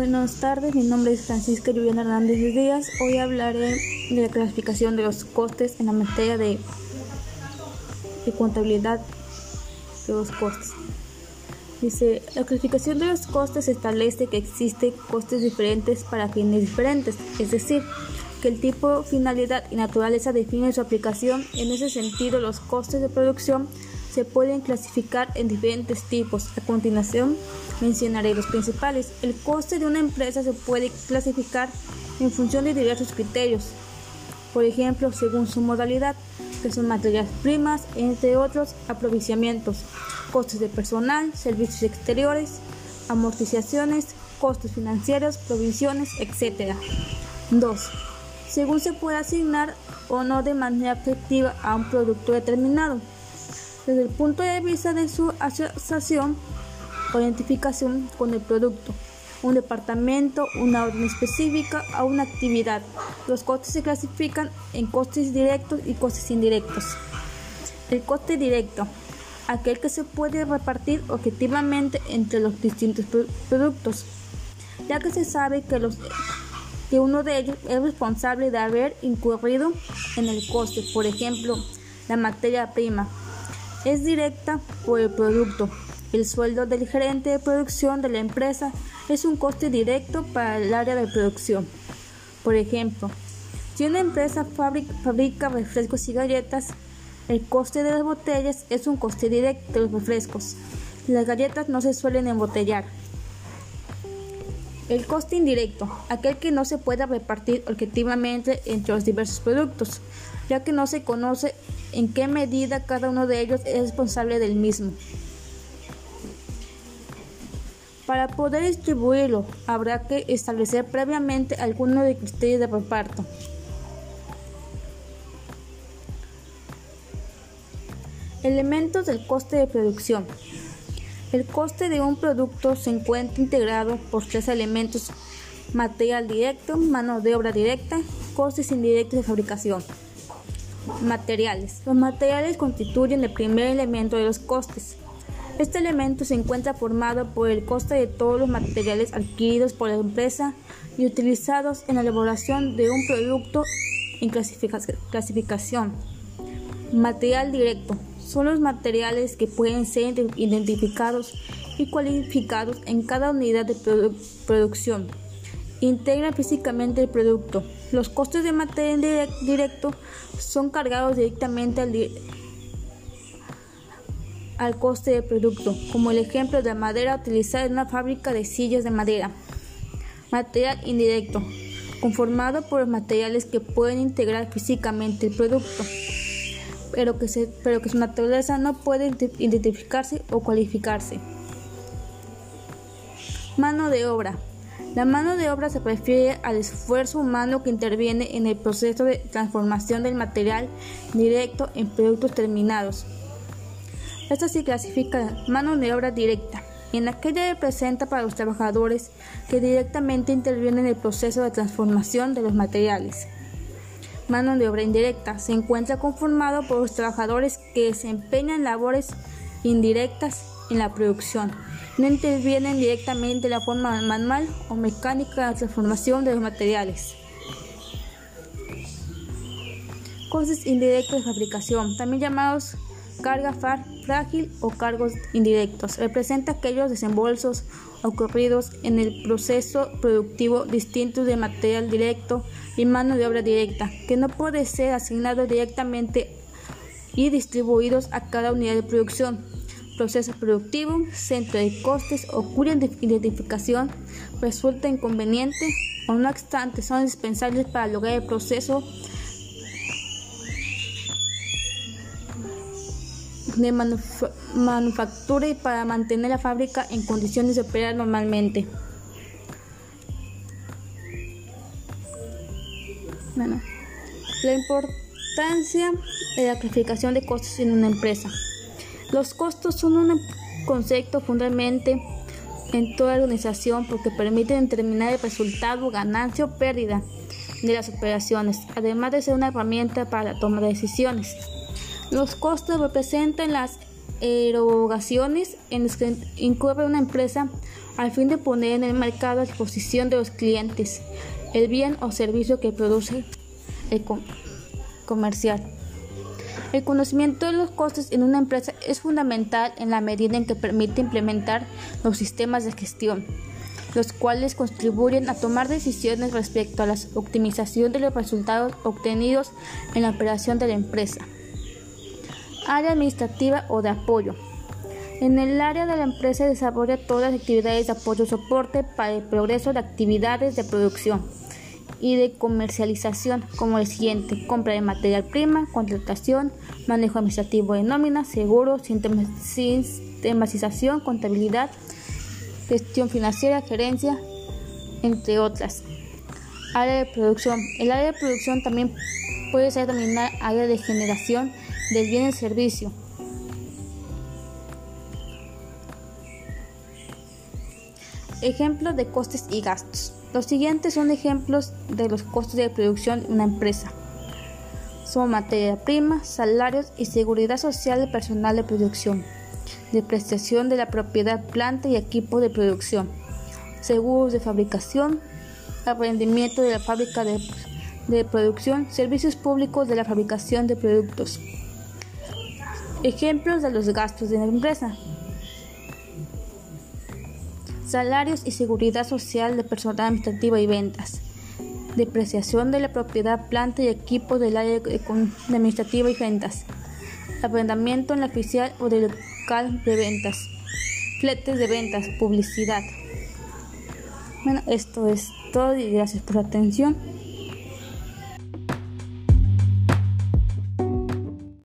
Buenas tardes, mi nombre es Francisca Lluviana Hernández Díaz. Hoy hablaré de la clasificación de los costes en la materia de, de contabilidad de los costes. Dice, la clasificación de los costes establece que existen costes diferentes para fines diferentes, es decir, que el tipo, finalidad y naturaleza definen su aplicación. En ese sentido, los costes de producción se pueden clasificar en diferentes tipos. A continuación mencionaré los principales. El coste de una empresa se puede clasificar en función de diversos criterios. Por ejemplo, según su modalidad, que son materias primas, entre otros aprovisionamientos, costes de personal, servicios exteriores, amortizaciones, costes financieros, provisiones, etc. 2. Según se puede asignar o no de manera efectiva a un producto determinado desde el punto de vista de su asociación o identificación con el producto, un departamento, una orden específica o una actividad. Los costes se clasifican en costes directos y costes indirectos. El coste directo, aquel que se puede repartir objetivamente entre los distintos productos, ya que se sabe que, que uno de ellos es responsable de haber incurrido en el coste, por ejemplo, la materia prima, es directa por el producto. El sueldo del gerente de producción de la empresa es un coste directo para el área de producción. Por ejemplo, si una empresa fabrica, refrescos y galletas, el coste de las botellas es un coste directo de los refrescos. Las galletas no se suelen embotellar. El coste indirecto, aquel que no se pueda repartir objetivamente entre los diversos productos, ya que no se conoce en qué medida cada uno de ellos es responsable del mismo. Para poder distribuirlo, habrá que establecer previamente algunos de criterios de reparto. Elementos del coste de producción. El coste de un producto se encuentra integrado por tres elementos, material directo, mano de obra directa, costes indirectos de fabricación. Materiales. Los materiales constituyen el primer elemento de los costes. Este elemento se encuentra formado por el coste de todos los materiales adquiridos por la empresa y utilizados en la elaboración de un producto en clasificación. Material directo son los materiales que pueden ser identificados y cualificados en cada unidad de producción. Integran físicamente el producto. Los costes de material directo son cargados directamente al, al coste del producto, como el ejemplo de la madera utilizada en una fábrica de sillas de madera. Material indirecto, conformado por los materiales que pueden integrar físicamente el producto pero que, se, pero que su naturaleza no puede identificarse o cualificarse. Mano de obra. La mano de obra se refiere al esfuerzo humano que interviene en el proceso de transformación del material directo en productos terminados. Esta se clasifica mano de obra directa, en aquella que presenta para los trabajadores que directamente intervienen en el proceso de transformación de los materiales mano de obra indirecta. Se encuentra conformado por los trabajadores que desempeñan labores indirectas en la producción. No intervienen directamente en la forma manual o mecánica de la transformación de los materiales. Costes indirectos de fabricación, también llamados carga frágil o cargos indirectos, representa aquellos desembolsos ocurridos en el proceso productivo distintos de material directo y mano de obra directa, que no puede ser asignado directamente y distribuidos a cada unidad de producción. Proceso productivo, centro de costes o cuya identificación resulta inconveniente o no obstante son indispensables para lograr el proceso de manufactura y para mantener la fábrica en condiciones de operar normalmente. la importancia de la clasificación de costos en una empresa. Los costos son un concepto fundamental en toda organización porque permiten determinar el resultado, ganancia o pérdida de las operaciones, además de ser una herramienta para la toma de decisiones. Los costos representan las erogaciones en las que incurre una empresa al fin de poner en el mercado a disposición de los clientes el bien o servicio que produce el comercial. El conocimiento de los costes en una empresa es fundamental en la medida en que permite implementar los sistemas de gestión, los cuales contribuyen a tomar decisiones respecto a la optimización de los resultados obtenidos en la operación de la empresa. Área administrativa o de apoyo. En el área de la empresa desarrolla todas las actividades de apoyo soporte para el progreso de actividades de producción y de comercialización como el siguiente, compra de material prima, contratación, manejo administrativo de nóminas, seguros, sistematización, contabilidad, gestión financiera, gerencia, entre otras. Área de producción. El área de producción también puede ser denominada área de generación del bien y servicio. Ejemplos de costes y gastos. Los siguientes son ejemplos de los costos de producción de una empresa. Son materia prima, salarios y seguridad social del personal de producción, depreciación de la propiedad, planta y equipo de producción, seguros de fabricación, aprendimiento de la fábrica de, de producción, servicios públicos de la fabricación de productos. Ejemplos de los gastos de la empresa salarios y seguridad social de personal administrativo y ventas, depreciación de la propiedad, planta y equipo del área administrativa y ventas, arrendamiento en la oficial o del local de ventas, fletes de ventas, publicidad. Bueno, esto es todo y gracias por su atención.